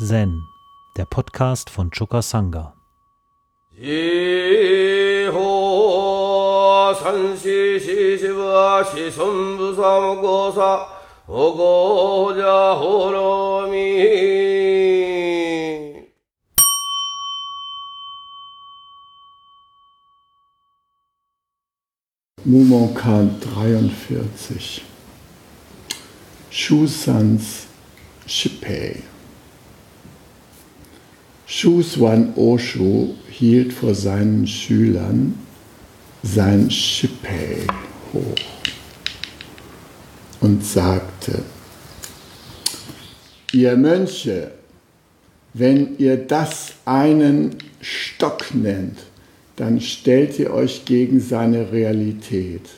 Zen, der Podcast von Choka Sangha. Mumonkan 43 Shusans Shippei Shuswan Osho hielt vor seinen Schülern sein Shippei hoch und sagte, ihr Mönche, wenn ihr das einen Stock nennt, dann stellt ihr euch gegen seine Realität.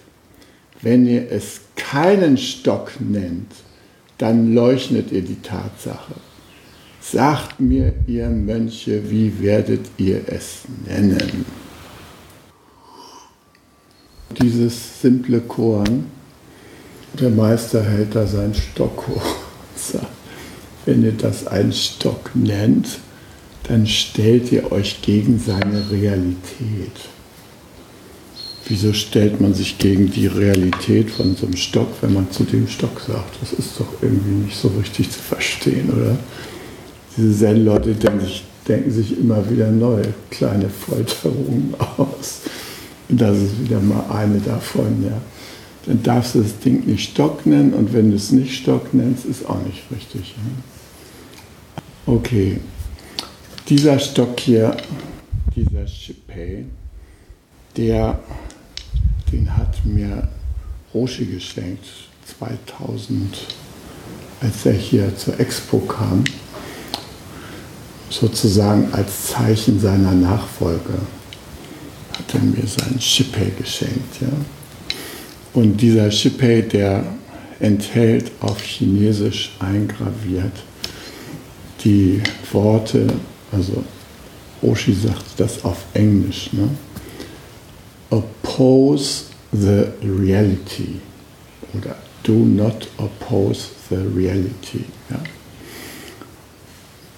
Wenn ihr es keinen Stock nennt, dann leugnet ihr die Tatsache. Sagt mir, ihr Mönche, wie werdet ihr es nennen? Dieses simple Korn, der Meister hält da seinen Stock hoch wenn ihr das einen Stock nennt, dann stellt ihr euch gegen seine Realität. Wieso stellt man sich gegen die Realität von so einem Stock, wenn man zu dem Stock sagt? Das ist doch irgendwie nicht so richtig zu verstehen, oder? Diese Zen-Leute denken sich, denken sich immer wieder neue kleine Folterungen aus. Und das ist wieder mal eine davon, ja. Dann darfst du das Ding nicht Stock nennen und wenn du es nicht Stock nennst, ist auch nicht richtig. Ja? Okay, dieser Stock hier, dieser Shipei, der, den hat mir Roshi geschenkt 2000, als er hier zur Expo kam, sozusagen als Zeichen seiner Nachfolge hat er mir seinen Shipei geschenkt. Ja? Und dieser Shipei, der enthält auf Chinesisch eingraviert die Worte also Oshi sagt das auf Englisch, ne? oppose the reality oder do not oppose the reality. Ja?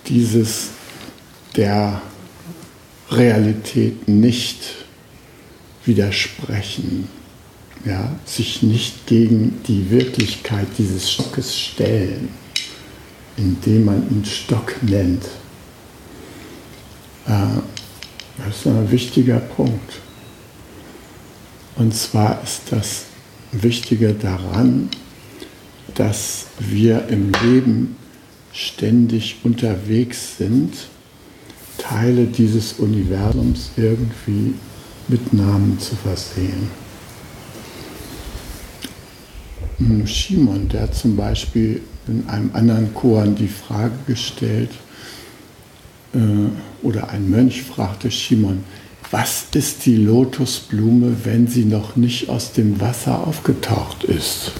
Dieses der Realität nicht widersprechen, ja? sich nicht gegen die Wirklichkeit dieses Stockes stellen, indem man ihn Stock nennt. Äh, das ist ein wichtiger Punkt. Und zwar ist das Wichtige daran, dass wir im Leben ständig unterwegs sind, Teile dieses Universums irgendwie mit Namen zu versehen. Shimon, der hat zum Beispiel in einem anderen Koran die Frage gestellt, äh, oder ein Mönch fragte Shimon, was ist die Lotusblume, wenn sie noch nicht aus dem Wasser aufgetaucht ist?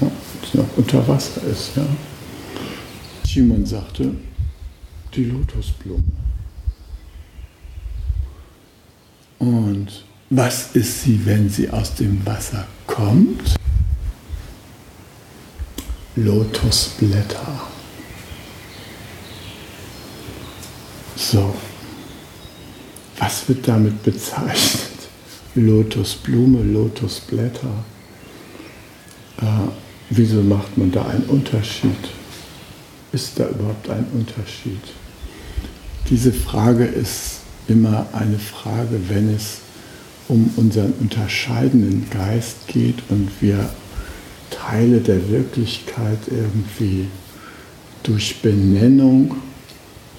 Ja, sie noch unter Wasser ist, ja. Shimon sagte, die Lotusblume. Und was ist sie, wenn sie aus dem Wasser kommt? Lotusblätter. So, was wird damit bezeichnet? Lotusblume, Lotusblätter. Äh, wieso macht man da einen Unterschied? Ist da überhaupt ein Unterschied? Diese Frage ist immer eine Frage, wenn es um unseren unterscheidenden Geist geht und wir Teile der Wirklichkeit irgendwie durch Benennung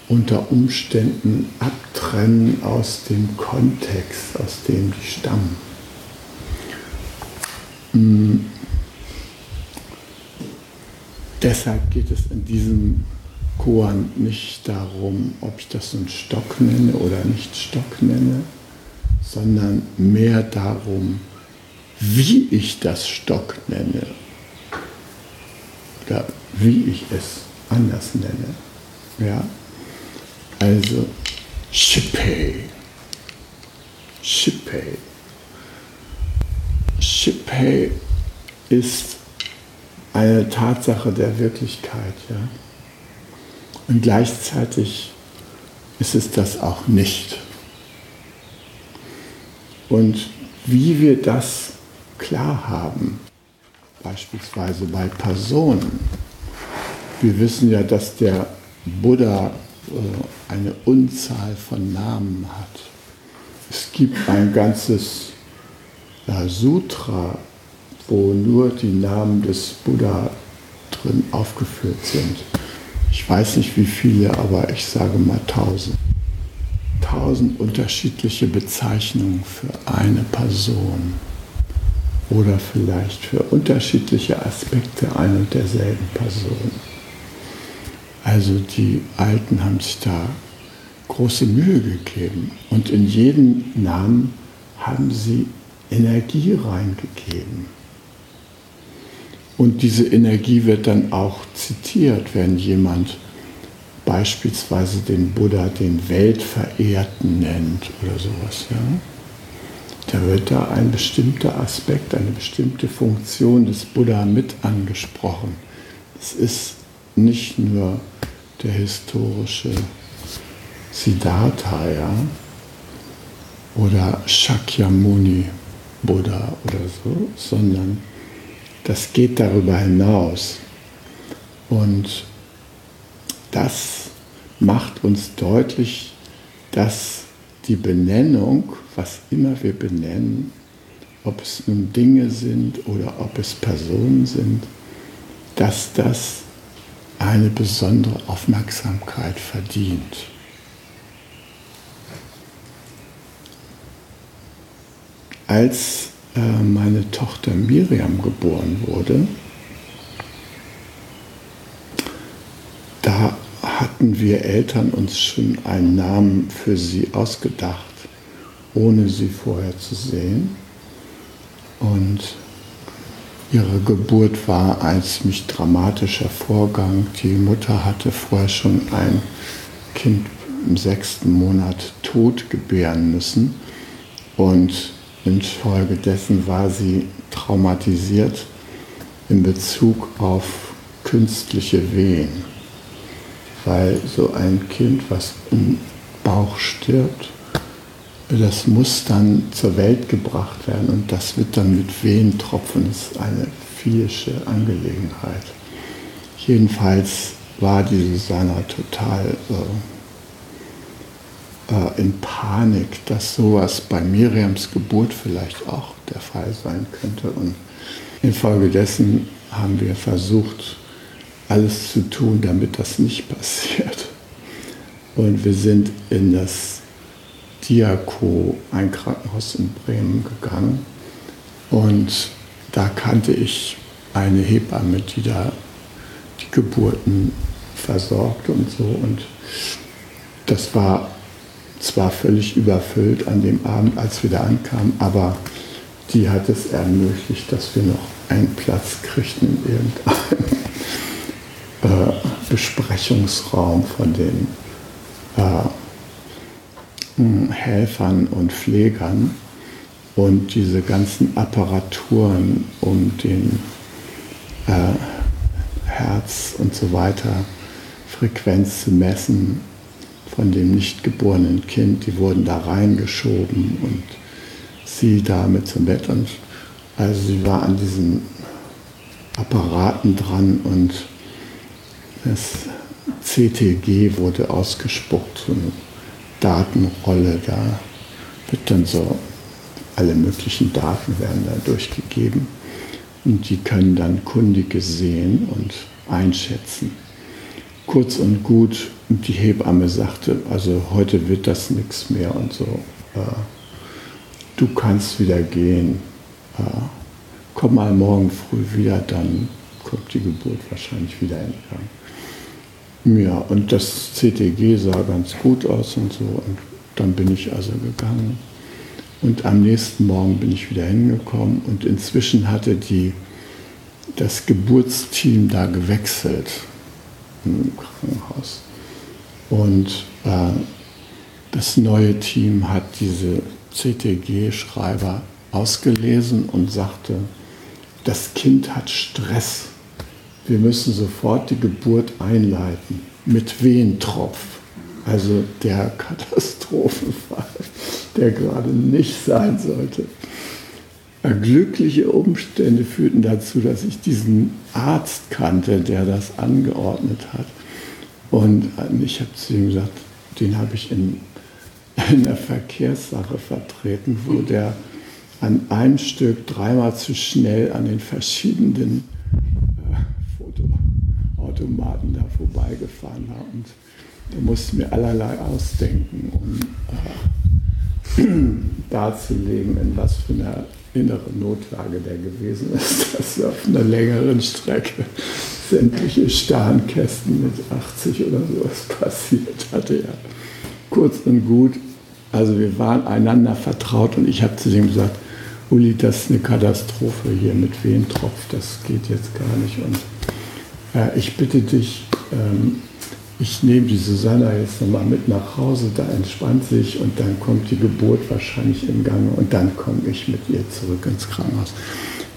unter Umständen abtrennen aus dem Kontext, aus dem die stammen. Deshalb geht es in diesem Koan nicht darum, ob ich das einen Stock nenne oder nicht Stock nenne, sondern mehr darum, wie ich das Stock nenne oder wie ich es anders nenne. Ja? Also Shippei. Shippei. Shippei ist eine Tatsache der Wirklichkeit. Ja? Und gleichzeitig ist es das auch nicht. Und wie wir das klar haben, beispielsweise bei Personen. Wir wissen ja, dass der Buddha äh, eine Unzahl von Namen hat. Es gibt ein ganzes Sutra, wo nur die Namen des Buddha drin aufgeführt sind. Ich weiß nicht wie viele, aber ich sage mal tausend. Tausend unterschiedliche Bezeichnungen für eine Person oder vielleicht für unterschiedliche Aspekte ein und derselben Person. Also die Alten haben sich da große Mühe gegeben und in jeden Namen haben sie Energie reingegeben. Und diese Energie wird dann auch zitiert, wenn jemand beispielsweise den Buddha den Weltverehrten nennt oder sowas. Ja? Da wird da ein bestimmter Aspekt, eine bestimmte Funktion des Buddha mit angesprochen. Es ist nicht nur der historische Siddhartha ja? oder Shakyamuni Buddha oder so, sondern das geht darüber hinaus. Und das macht uns deutlich, dass die Benennung, was immer wir benennen, ob es nun Dinge sind oder ob es Personen sind, dass das eine besondere Aufmerksamkeit verdient. Als meine Tochter Miriam geboren wurde, da hatten wir Eltern uns schon einen Namen für sie ausgedacht, ohne sie vorher zu sehen. Und ihre Geburt war ein ziemlich dramatischer Vorgang. Die Mutter hatte vorher schon ein Kind im sechsten Monat tot gebären müssen. Und Infolgedessen war sie traumatisiert in Bezug auf künstliche Wehen, weil so ein Kind, was im Bauch stirbt, das muss dann zur Welt gebracht werden und das wird dann mit Wehentropfen, das ist eine physische Angelegenheit. Jedenfalls war die Susanna total äh, äh, in Panik, dass sowas bei Miriams Geburt vielleicht auch der Fall sein könnte. Und infolgedessen haben wir versucht, alles zu tun, damit das nicht passiert. Und wir sind in das Diako, ein Krankenhaus in Bremen, gegangen. Und da kannte ich eine Hebamme, die da die Geburten versorgt und so. Und das war zwar völlig überfüllt an dem Abend, als wir da ankamen, aber die hat es ermöglicht, dass wir noch einen Platz kriegten in irgendeinem äh, Besprechungsraum von den äh, Helfern und Pflegern. Und diese ganzen Apparaturen, um den äh, Herz und so weiter Frequenz zu messen, von dem nicht geborenen Kind, die wurden da reingeschoben und sie damit zum Bett. Und also sie war an diesen Apparaten dran und das CTG wurde ausgespuckt, so eine Datenrolle, da wird dann so, alle möglichen Daten werden da durchgegeben und die können dann Kundige sehen und einschätzen kurz und gut, die Hebamme sagte, also heute wird das nichts mehr und so. Äh, du kannst wieder gehen. Äh, komm mal morgen früh wieder, dann kommt die Geburt wahrscheinlich wieder in Gang. Ja, und das CTG sah ganz gut aus und so. Und dann bin ich also gegangen. Und am nächsten Morgen bin ich wieder hingekommen und inzwischen hatte die, das Geburtsteam da gewechselt im Krankenhaus. Und äh, das neue Team hat diese CTG-Schreiber ausgelesen und sagte, das Kind hat Stress. Wir müssen sofort die Geburt einleiten. mit Wehentropf. Also der Katastrophenfall, der gerade nicht sein sollte. Glückliche Umstände führten dazu, dass ich diesen Arzt kannte, der das angeordnet hat. Und ich habe zu ihm gesagt, den habe ich in, in einer Verkehrssache vertreten, wo der an einem Stück dreimal zu schnell an den verschiedenen äh, Fotoautomaten da vorbeigefahren war. Und da musste mir allerlei ausdenken, um äh, darzulegen, in was für einer innere Notlage der gewesen ist, dass auf einer längeren Strecke sämtliche Stahnkästen mit 80 oder sowas passiert hatte. Ja. Kurz und gut, also wir waren einander vertraut und ich habe zu dem gesagt, Uli, das ist eine Katastrophe hier mit Wehentropf, das geht jetzt gar nicht. Und äh, ich bitte dich, ähm, ich nehme die Susanna jetzt nochmal mit nach Hause, da entspannt sich und dann kommt die Geburt wahrscheinlich in Gang und dann komme ich mit ihr zurück ins Krankenhaus.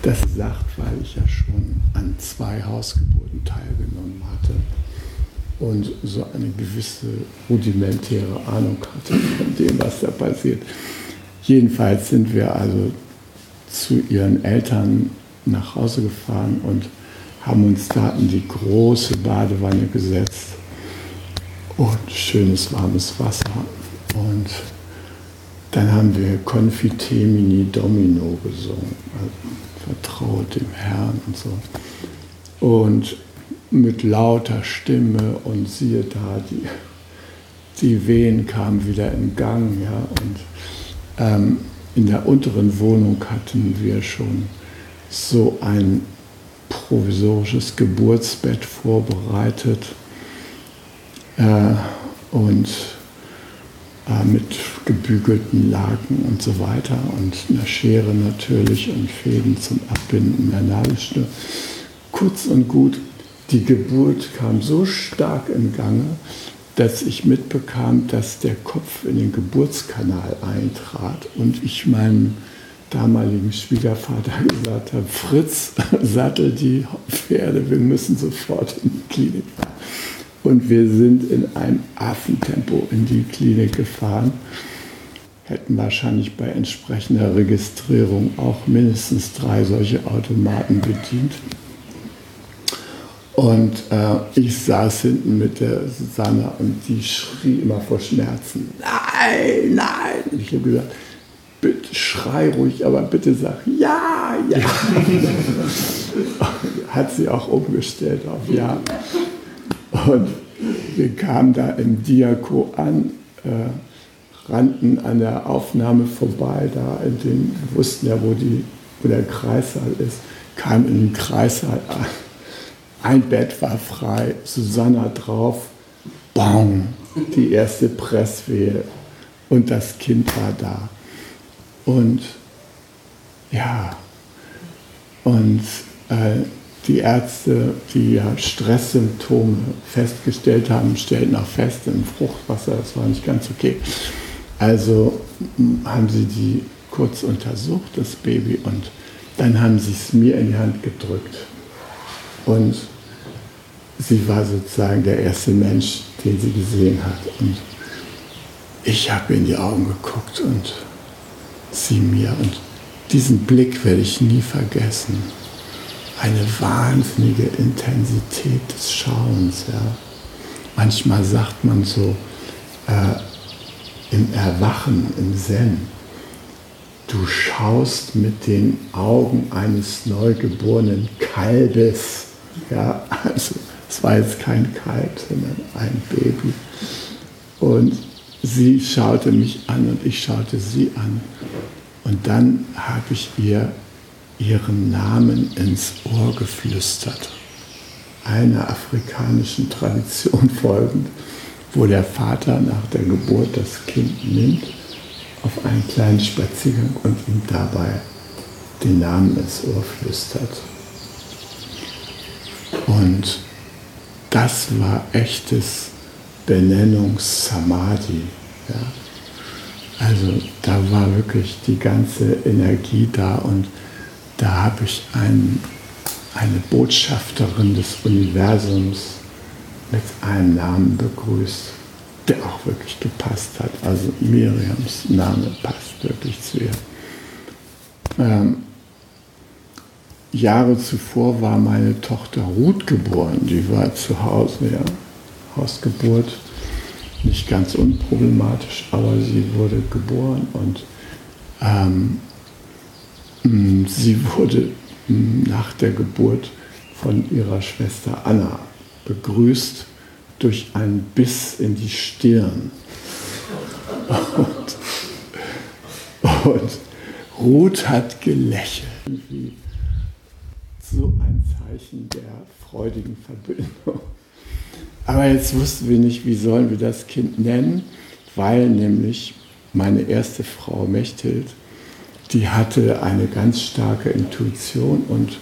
Das sagt, weil ich ja schon an zwei Hausgeburten teilgenommen hatte und so eine gewisse rudimentäre Ahnung hatte von dem, was da passiert. Jedenfalls sind wir also zu ihren Eltern nach Hause gefahren und haben uns da in die große Badewanne gesetzt und schönes warmes Wasser. Und dann haben wir Confitemini Domino gesungen, also vertraut dem Herrn und so. Und mit lauter Stimme und siehe da, die, die Wehen kamen wieder in Gang. Ja, und ähm, in der unteren Wohnung hatten wir schon so ein provisorisches Geburtsbett vorbereitet und äh, mit gebügelten Laken und so weiter und einer Schere natürlich und Fäden zum Abbinden der Nadelschnur. Kurz und gut, die Geburt kam so stark in Gange, dass ich mitbekam, dass der Kopf in den Geburtskanal eintrat und ich meinem damaligen Schwiegervater gesagt habe, Fritz, sattel die Pferde, wir müssen sofort in die Klinik. Und wir sind in einem Affentempo in die Klinik gefahren. Hätten wahrscheinlich bei entsprechender Registrierung auch mindestens drei solche Automaten bedient. Und äh, ich saß hinten mit der Susanne und die schrie immer vor Schmerzen. Nein, nein. Und ich habe gesagt, bitte schrei ruhig, aber bitte sag ja, ja. Hat sie auch umgestellt auf ja. Und wir kamen da im Diako an, äh, rannten an der Aufnahme vorbei, da in den, wir wussten ja, wo, die, wo der Kreissaal ist, kamen in den Kreissaal an. Ein Bett war frei, Susanna drauf, bang, die erste Presswehe und das Kind war da. Und ja, und äh, die Ärzte, die ja Stresssymptome festgestellt haben, stellten auch fest, im Fruchtwasser, das war nicht ganz okay. Also haben sie die kurz untersucht, das Baby, und dann haben sie es mir in die Hand gedrückt. Und sie war sozusagen der erste Mensch, den sie gesehen hat. Und ich habe in die Augen geguckt und sie mir. Und diesen Blick werde ich nie vergessen eine wahnsinnige Intensität des Schauens. Ja. Manchmal sagt man so äh, im Erwachen, im Zen, du schaust mit den Augen eines neugeborenen Kalbes. Ja, also es war jetzt kein Kalb, sondern ein Baby. Und sie schaute mich an und ich schaute sie an. Und dann habe ich ihr ihren Namen ins Ohr geflüstert. Einer afrikanischen Tradition folgend, wo der Vater nach der Geburt das Kind nimmt auf einen kleinen Spaziergang und ihm dabei den Namen ins Ohr flüstert. Und das war echtes Benennungs-Samadhi. Ja. Also da war wirklich die ganze Energie da und da habe ich ein, eine Botschafterin des Universums mit einem Namen begrüßt, der auch wirklich gepasst hat. Also Miriams Name passt wirklich zu ihr. Ähm, Jahre zuvor war meine Tochter Ruth geboren. Die war zu Hause, ja, Hausgeburt. Nicht ganz unproblematisch, aber sie wurde geboren und ähm, sie wurde nach der Geburt von ihrer Schwester Anna begrüßt durch einen Biss in die Stirn. Und, und Ruth hat gelächelt, so ein Zeichen der freudigen Verbindung. Aber jetzt wussten wir nicht, wie sollen wir das Kind nennen, weil nämlich meine erste Frau Mechthild, die hatte eine ganz starke Intuition und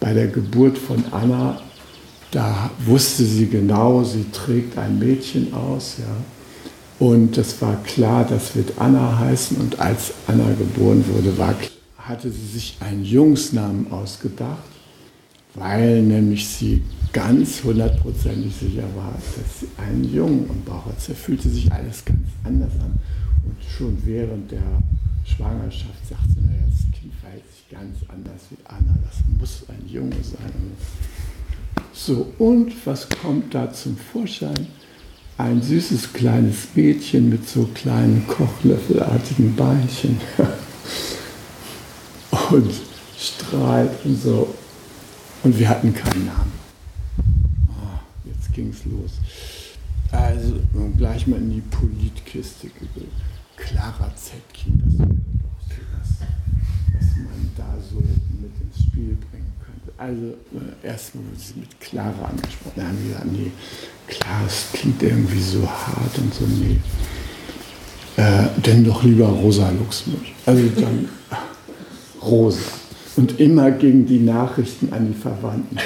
bei der Geburt von Anna, da wusste sie genau, sie trägt ein Mädchen aus, ja. Und es war klar, das wird Anna heißen. Und als Anna geboren wurde, war, hatte sie sich einen Jungsnamen ausgedacht, weil nämlich sie ganz hundertprozentig sicher war, dass sie einen Jungen im Bauch hat. Da fühlte sich alles ganz anders an. Und schon während der Schwangerschaft sagte sie, naja, das Kind verhält sich ganz anders wie Anna, das muss ein Junge sein. So, und was kommt da zum Vorschein? Ein süßes kleines Mädchen mit so kleinen kochlöffelartigen Beinchen und strahlt und so. Und wir hatten keinen Namen. Oh, jetzt ging es los. Also gleich mal in die Politkiste gegeben. Clara Zetkin, das wäre doch sowas, was man da so mit ins Spiel bringen könnte. Also äh, erstmal wurde sie mit Clara angesprochen. Da haben wir gesagt, nee, klar, es klingt irgendwie so hart und so, nee. Äh, denn doch lieber Rosa Luxemburg. Also dann Rosa. Und immer gegen die Nachrichten an die Verwandten.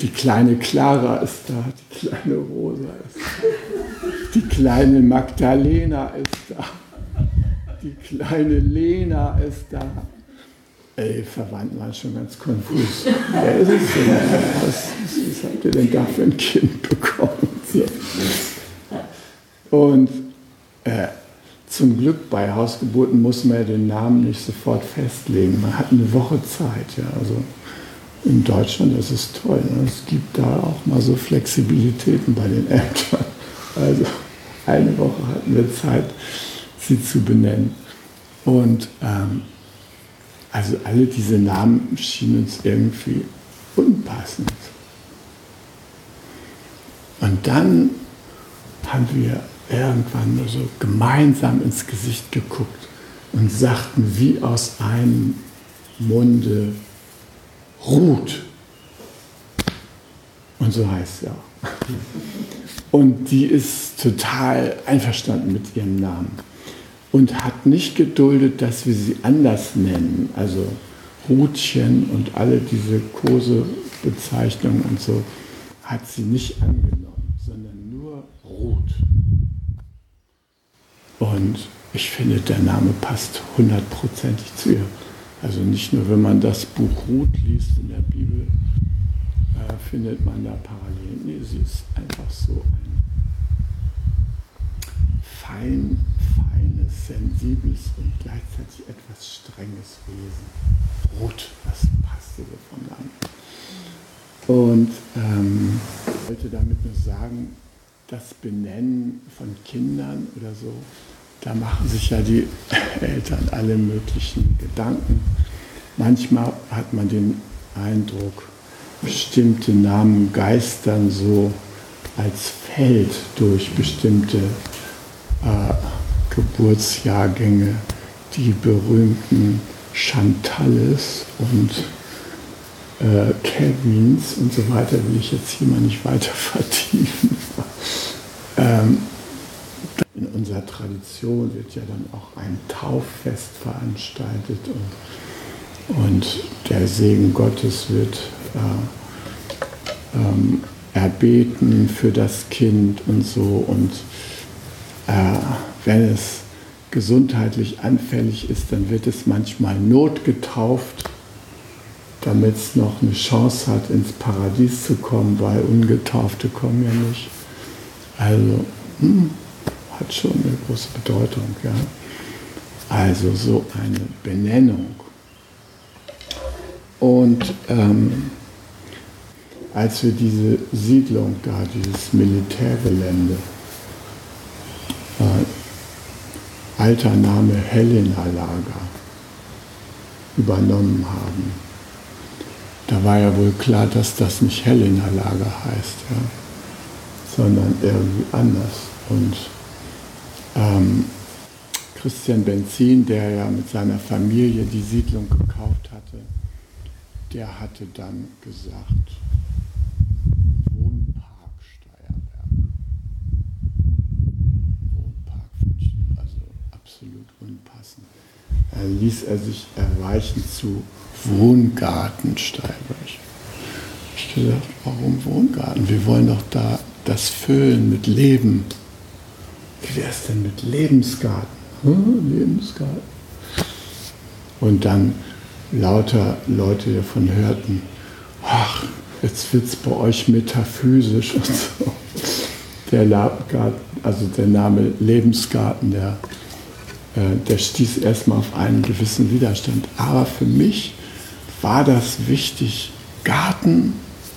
Die kleine Clara ist da, die kleine Rosa ist da, die kleine Magdalena ist da die kleine Lena ist da. Ey, Verwandten waren schon ganz konfus. Wer ist es denn? Was, was habt ihr denn da für ein Kind bekommen? Und äh, zum Glück bei Hausgeburten muss man ja den Namen nicht sofort festlegen. Man hat eine Woche Zeit. Ja. Also in Deutschland ist es toll. Ne? Es gibt da auch mal so Flexibilitäten bei den Ämtern. Also eine Woche hatten wir Zeit sie zu benennen. Und ähm, also alle diese Namen schienen uns irgendwie unpassend. Und dann haben wir irgendwann nur so gemeinsam ins Gesicht geguckt und sagten wie aus einem Munde Ruth. Und so heißt sie auch. Und die ist total einverstanden mit ihrem Namen und hat nicht geduldet, dass wir sie anders nennen. Also Rutchen und alle diese Kosebezeichnungen und so hat sie nicht angenommen, sondern nur Ruth. Und ich finde, der Name passt hundertprozentig zu ihr. Also nicht nur, wenn man das Buch Ruth liest in der Bibel, äh, findet man da Parallelen. Nee, sie ist einfach so ein fein feines, sensibles und gleichzeitig etwas strenges Wesen. Rot, das passte so von dann. Und ähm, ich wollte damit nur sagen, das Benennen von Kindern oder so, da machen sich ja die Eltern alle möglichen Gedanken. Manchmal hat man den Eindruck, bestimmte Namen geistern so als Feld durch bestimmte Geburtsjahrgänge, die berühmten Chantalles und äh, Kevins und so weiter, will ich jetzt hier mal nicht weiter vertiefen. ähm, in unserer Tradition wird ja dann auch ein Tauffest veranstaltet und, und der Segen Gottes wird äh, ähm, erbeten für das Kind und so und äh, wenn es gesundheitlich anfällig ist, dann wird es manchmal notgetauft, damit es noch eine Chance hat, ins Paradies zu kommen, weil Ungetaufte kommen ja nicht. Also hm, hat schon eine große Bedeutung. Ja? Also so eine Benennung. Und ähm, als wir diese Siedlung da, dieses Militärgelände, äh, alter Name Helena Lager, übernommen haben, da war ja wohl klar, dass das nicht Helena Lager heißt, ja, sondern irgendwie anders. Und ähm, Christian Benzin, der ja mit seiner Familie die Siedlung gekauft hatte, der hatte dann gesagt, Wohnpark Steierberg. Wohnpark von also absolut unpassend. Da ließ er sich erweichen zu Wohngarten Steierberg. Ich gesagt, warum Wohngarten? Wir wollen doch da das füllen mit Leben. Wie wäre es denn mit Lebensgarten? Hm, Lebensgarten. Und dann lauter Leute davon hörten, ach, jetzt wird es bei euch metaphysisch und so. Der, Garten, also der Name Lebensgarten, der, äh, der stieß erstmal auf einen gewissen Widerstand. Aber für mich war das wichtig, Garten,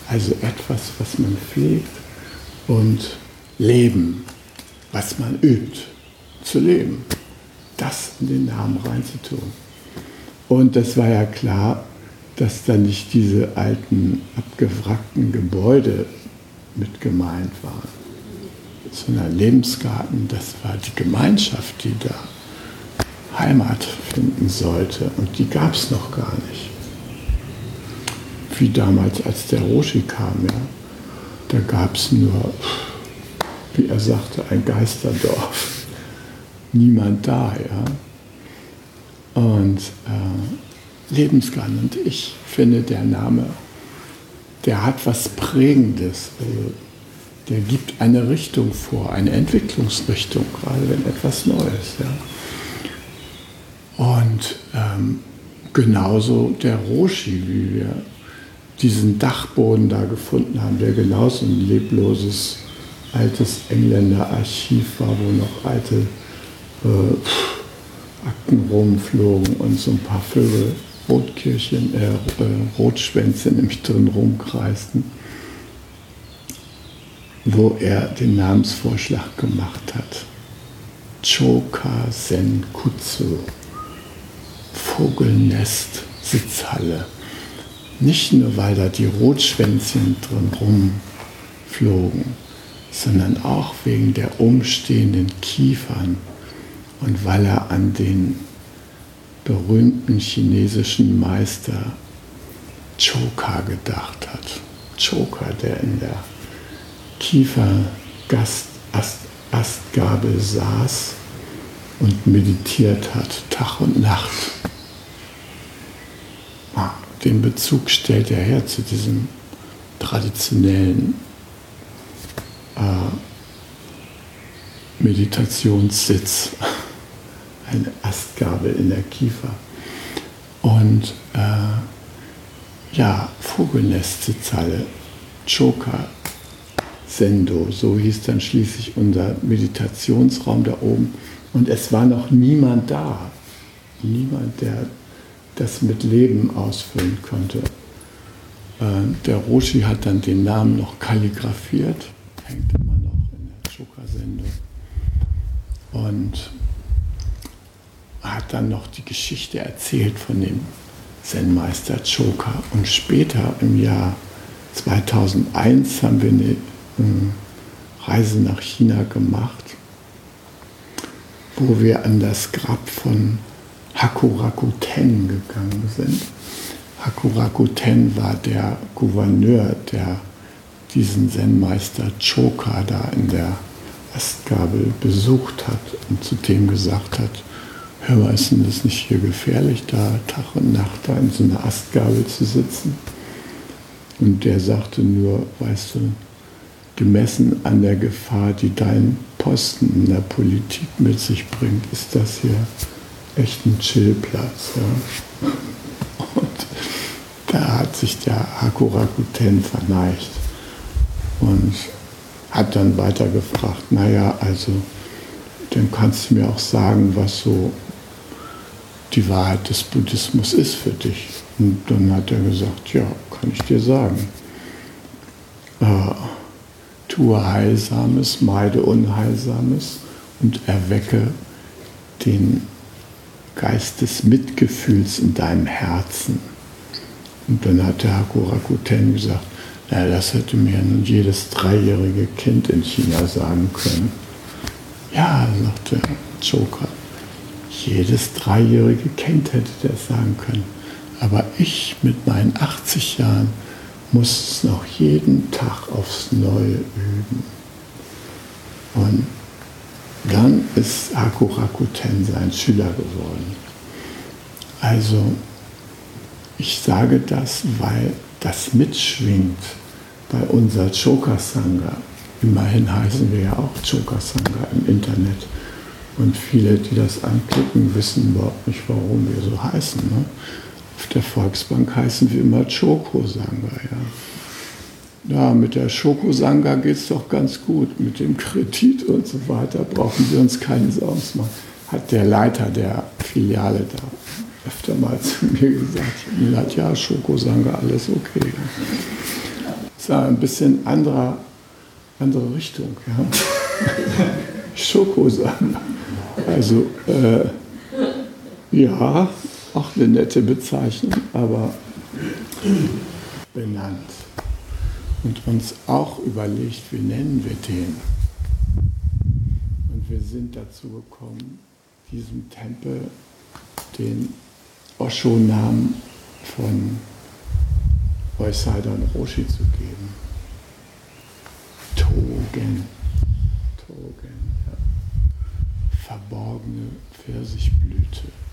also etwas, was man pflegt, und Leben, was man übt, zu leben, das in den Namen reinzutun. Und das war ja klar, dass da nicht diese alten, abgewrackten Gebäude mit gemeint waren, sondern Lebensgarten, das war die Gemeinschaft, die da Heimat finden sollte. Und die gab es noch gar nicht. Wie damals, als der Roshi kam, ja. Da gab es nur, wie er sagte, ein Geisterdorf. Niemand da, ja. Und äh, Lebensgarten. Und ich finde, der Name, der hat was Prägendes. Also, der gibt eine Richtung vor, eine Entwicklungsrichtung, gerade wenn etwas Neues. Ja. Und ähm, genauso der Roshi, wie wir diesen Dachboden da gefunden haben, der genauso ein lebloses altes Engländer-Archiv war, wo noch alte äh, Akten rumflogen und so ein paar Vögel, Rotkirchen, äh, äh, Rotschwänze nämlich drin rumkreisten, wo er den Namensvorschlag gemacht hat. Choka Senkutsu, Vogelnest, Sitzhalle. Nicht nur, weil da die Rotschwänzchen drin rumflogen, sondern auch wegen der umstehenden Kiefern und weil er an den berühmten chinesischen Meister Choka gedacht hat. Choka, der in der Kieferastgabel saß und meditiert hat, Tag und Nacht den Bezug stellt er her zu diesem traditionellen äh, Meditationssitz, eine Astgabel in der Kiefer. Und äh, ja, Vogelnestsitzhalle, Choka, Sendo, so hieß dann schließlich unser Meditationsraum da oben. Und es war noch niemand da. Niemand, der das mit Leben ausfüllen konnte. Äh, der Roshi hat dann den Namen noch kalligrafiert, hängt immer noch in der Choka-Sendung. Und hat dann noch die Geschichte erzählt von dem Zen-Meister Choka. Und später im Jahr 2001 haben wir eine Reise nach China gemacht, wo wir an das Grab von Hakurakuten gegangen sind. Hakurakuten war der Gouverneur, der diesen Zen-Meister Choka da in der Astgabel besucht hat und zu dem gesagt hat, hör mal, ist denn das nicht hier gefährlich, da Tag und Nacht da in so einer Astgabel zu sitzen? Und der sagte nur, weißt du, gemessen an der Gefahr, die dein Posten in der Politik mit sich bringt, ist das hier echt ein Chillplatz. Ja. Und da hat sich der Hakurakuten verneigt und hat dann weiter gefragt, naja, also dann kannst du mir auch sagen, was so die Wahrheit des Buddhismus ist für dich. Und dann hat er gesagt, ja, kann ich dir sagen. Äh, tue Heilsames, meide Unheilsames und erwecke den Geist des Mitgefühls in deinem Herzen. Und dann hat der Hakurakuten gesagt, na, das hätte mir jedes dreijährige Kind in China sagen können. Ja, sagte Joker, jedes dreijährige Kind hätte das sagen können. Aber ich mit meinen 80 Jahren muss es noch jeden Tag aufs Neue üben. Und dann ist Haku Rakuten sein Schüler geworden. Also ich sage das, weil das mitschwingt bei unserer Chokasanga. Immerhin heißen wir ja auch Chokasanga im Internet. Und viele, die das anklicken, wissen überhaupt nicht, warum wir so heißen. Ne? Auf der Volksbank heißen wir immer Chokosanga. Ja. ja, mit der Chokosanga geht es doch ganz gut. Mit dem Kredit und so weiter brauchen wir uns keine Sorgen machen. Hat der Leiter der Filiale da öfter mal zu mir gesagt. Ja, Schokosanga, alles okay. Das war ein bisschen anderer, andere Richtung. Ja. Schokosanga. Also, äh, ja, auch eine nette Bezeichnung, aber benannt. Und uns auch überlegt, wie nennen wir den. Und wir sind dazu gekommen, diesem Tempel den Osho-Namen von Oisaidan Roshi zu geben. Togen. Togen, ja. Verborgene Pfirsichblüte.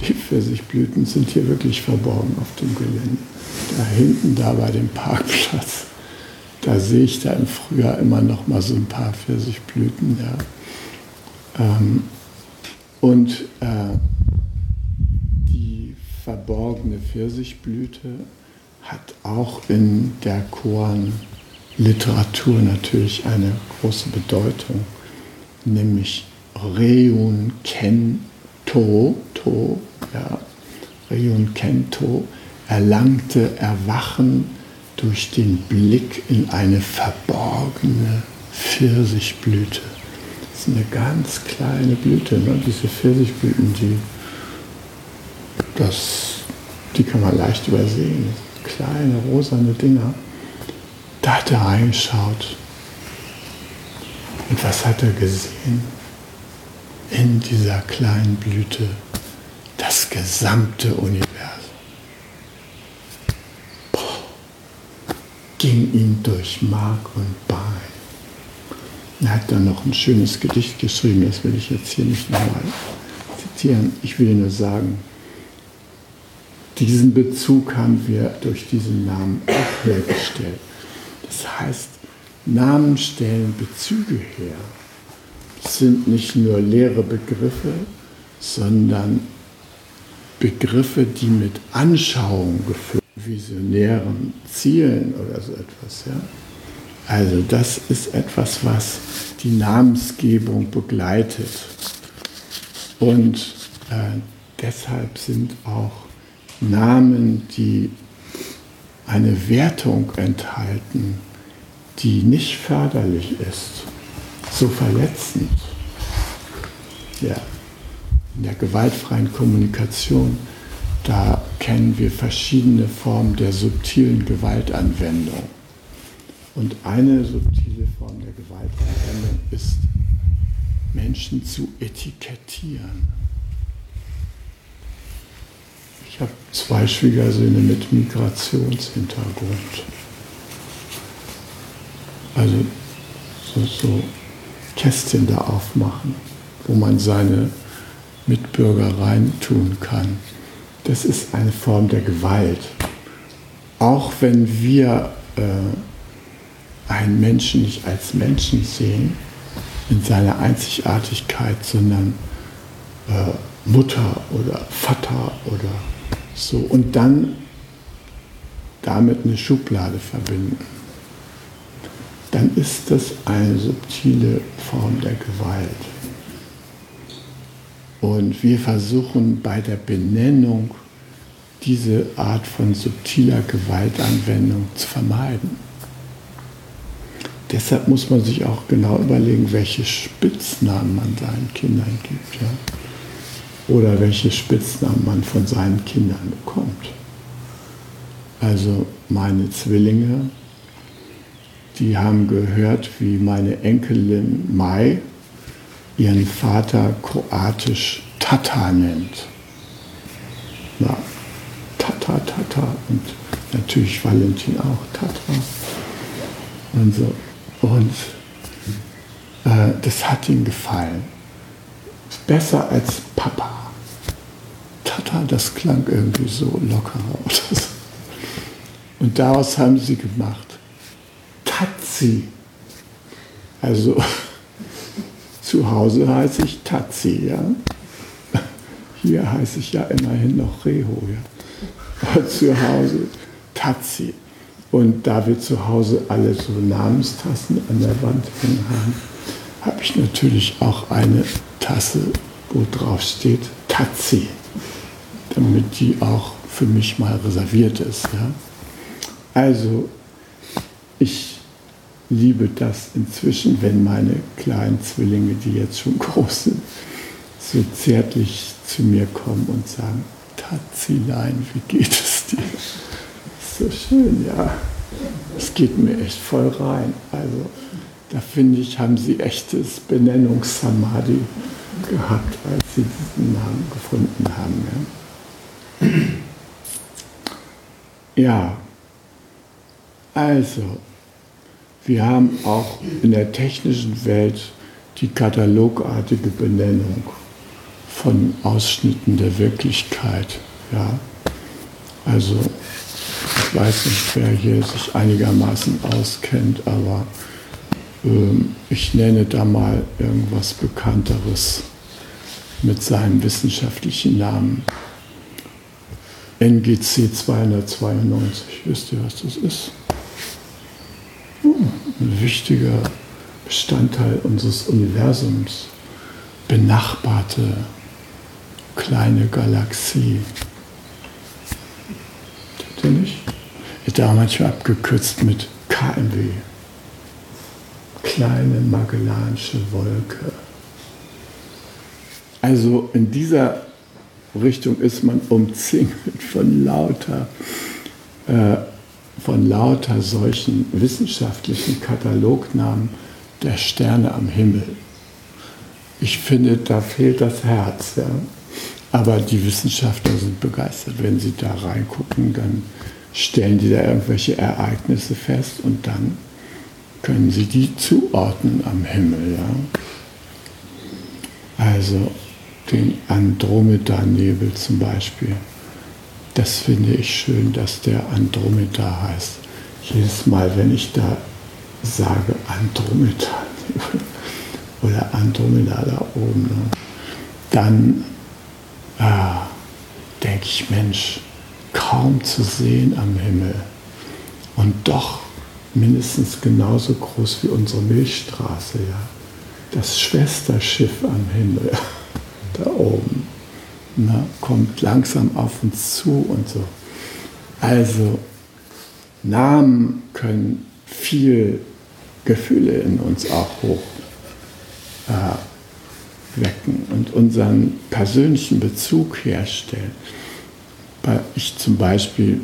Die Pfirsichblüten sind hier wirklich verborgen auf dem Gelände. Da hinten, da bei dem Parkplatz, da sehe ich da im Frühjahr immer noch mal so ein paar Pfirsichblüten. Ja. Ähm, und äh, verborgene Pfirsichblüte hat auch in der Koan-Literatur natürlich eine große Bedeutung, nämlich Reun Kento, to, ja, Reun Kento erlangte Erwachen durch den Blick in eine verborgene Pfirsichblüte. Das ist eine ganz kleine Blüte, ne? diese Pfirsichblüten, die das, die kann man leicht übersehen. Kleine rosane Dinger. Da hat er reingeschaut. Und was hat er gesehen? In dieser kleinen Blüte das gesamte Universum. Boah, ging ihm durch Mark und Bein. Er hat dann noch ein schönes Gedicht geschrieben, das will ich jetzt hier nicht nochmal zitieren. Ich will nur sagen, diesen Bezug haben wir durch diesen Namen auch hergestellt. Das heißt, Namen stellen Bezüge her. Sind nicht nur leere Begriffe, sondern Begriffe, die mit Anschauung gefüllt, visionären Zielen oder so etwas. Ja? Also das ist etwas, was die Namensgebung begleitet. Und äh, deshalb sind auch Namen, die eine Wertung enthalten, die nicht förderlich ist, so verletzend. Ja. In der gewaltfreien Kommunikation, da kennen wir verschiedene Formen der subtilen Gewaltanwendung. Und eine subtile Form der Gewaltanwendung ist, Menschen zu etikettieren. Ich habe zwei Schwiegersöhne mit Migrationshintergrund. Also so, so Kästchen da aufmachen, wo man seine Mitbürger reintun kann. Das ist eine Form der Gewalt. Auch wenn wir äh, einen Menschen nicht als Menschen sehen, in seiner Einzigartigkeit, sondern äh, Mutter oder Vater oder so, und dann damit eine Schublade verbinden. Dann ist das eine subtile Form der Gewalt. Und wir versuchen bei der Benennung diese Art von subtiler Gewaltanwendung zu vermeiden. Deshalb muss man sich auch genau überlegen, welche Spitznamen man seinen Kindern gibt. Ja? Oder welche Spitznamen man von seinen Kindern bekommt. Also meine Zwillinge, die haben gehört, wie meine Enkelin Mai ihren Vater kroatisch Tata nennt. Na, Tata, Tata und natürlich Valentin auch Tata. Und so. Und äh, das hat ihm gefallen. Besser als Papa. Tata, das klang irgendwie so lockerer. Und daraus haben sie gemacht. Tatzi. Also zu Hause heiße ich Tatzi, ja. Hier heiße ich ja immerhin noch Reho, ja. Aber zu Hause Tatzi. Und da wir zu Hause alle so Namenstassen an der Wand hängen haben, habe ich natürlich auch eine Tasse, wo drauf steht Tatzi, damit die auch für mich mal reserviert ist. Ja? Also, ich liebe das inzwischen, wenn meine kleinen Zwillinge, die jetzt schon groß sind, so zärtlich zu mir kommen und sagen, Tatzilein, wie geht es dir? so schön, ja. Es geht mir echt voll rein. Also da finde ich, haben sie echtes Benennungssamadhi gehabt, als sie diesen Namen gefunden haben. Ja. ja, also, wir haben auch in der technischen Welt die katalogartige Benennung von Ausschnitten der Wirklichkeit. Ja? Also ich weiß nicht, wer hier sich einigermaßen auskennt, aber ähm, ich nenne da mal irgendwas Bekannteres mit seinem wissenschaftlichen Namen. NGC 292. Wisst ihr, was das ist? Wichtiger Bestandteil unseres Universums. Benachbarte kleine Galaxie. Kennt ihr nicht? Wird da manchmal abgekürzt mit KMW. Kleine Magellanische Wolke. Also in dieser Richtung ist man umzingelt von lauter, äh, von lauter solchen wissenschaftlichen Katalognamen der Sterne am Himmel. Ich finde, da fehlt das Herz. Ja. Aber die Wissenschaftler sind begeistert. Wenn sie da reingucken, dann stellen die da irgendwelche Ereignisse fest und dann können sie die zuordnen am Himmel. Ja? Also den Andromeda-Nebel zum Beispiel. Das finde ich schön, dass der Andromeda heißt. Jedes Mal, wenn ich da sage Andromeda-Nebel oder Andromeda da oben, ne, dann ah, denke ich, Mensch, kaum zu sehen am Himmel und doch mindestens genauso groß wie unsere Milchstraße, ja. Das Schwesterschiff am Himmel, da oben, na, kommt langsam auf uns zu und so. Also, Namen können viel Gefühle in uns auch hoch äh, wecken und unseren persönlichen Bezug herstellen ich zum Beispiel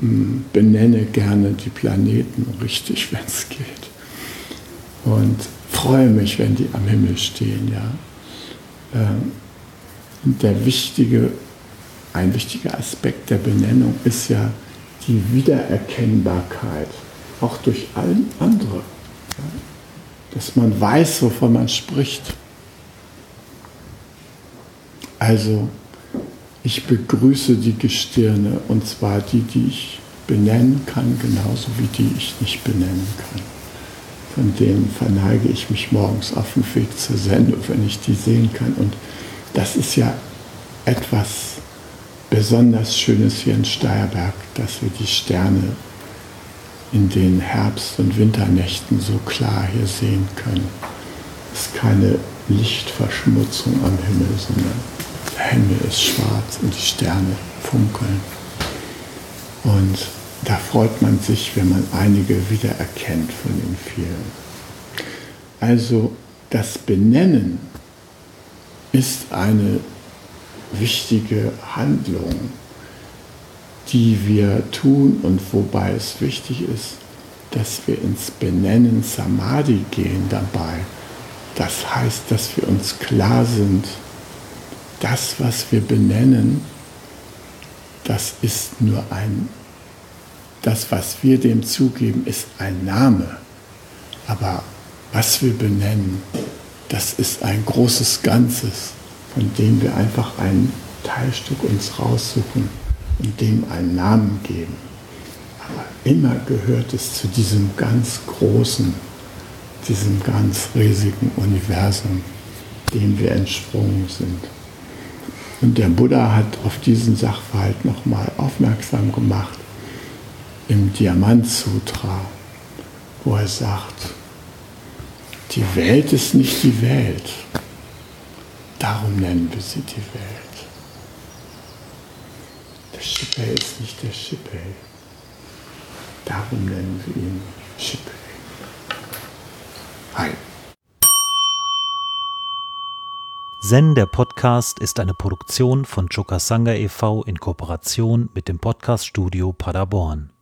hm, benenne gerne die Planeten richtig, wenn es geht. Und freue mich, wenn die am Himmel stehen. Ja. Ähm, der wichtige, ein wichtiger Aspekt der Benennung ist ja die Wiedererkennbarkeit, auch durch allen andere. Ja. Dass man weiß, wovon man spricht. Also ich begrüße die Gestirne, und zwar die, die ich benennen kann, genauso wie die ich nicht benennen kann. Von denen verneige ich mich morgens auf dem Weg zur Sendung, wenn ich die sehen kann. Und das ist ja etwas besonders Schönes hier in Steierberg, dass wir die Sterne in den Herbst- und Winternächten so klar hier sehen können. Es ist keine Lichtverschmutzung am Himmel, sondern der Himmel ist schwarz und die Sterne funkeln. Und da freut man sich, wenn man einige wiedererkennt von den vielen. Also das Benennen ist eine wichtige Handlung, die wir tun und wobei es wichtig ist, dass wir ins Benennen Samadhi gehen dabei. Das heißt, dass wir uns klar sind, das, was wir benennen, das ist nur ein, das, was wir dem zugeben, ist ein Name. Aber was wir benennen, das ist ein großes Ganzes, von dem wir einfach ein Teilstück uns raussuchen und dem einen Namen geben. Aber immer gehört es zu diesem ganz großen, diesem ganz riesigen Universum, dem wir entsprungen sind. Und der Buddha hat auf diesen Sachverhalt nochmal aufmerksam gemacht im Diamant Sutra, wo er sagt, die Welt ist nicht die Welt, darum nennen wir sie die Welt. Der Shippei ist nicht der Shippei, darum nennen wir ihn Shippei. Hi. Zen, der Podcast, ist eine Produktion von Chokasanga e.V. in Kooperation mit dem Podcaststudio Paderborn.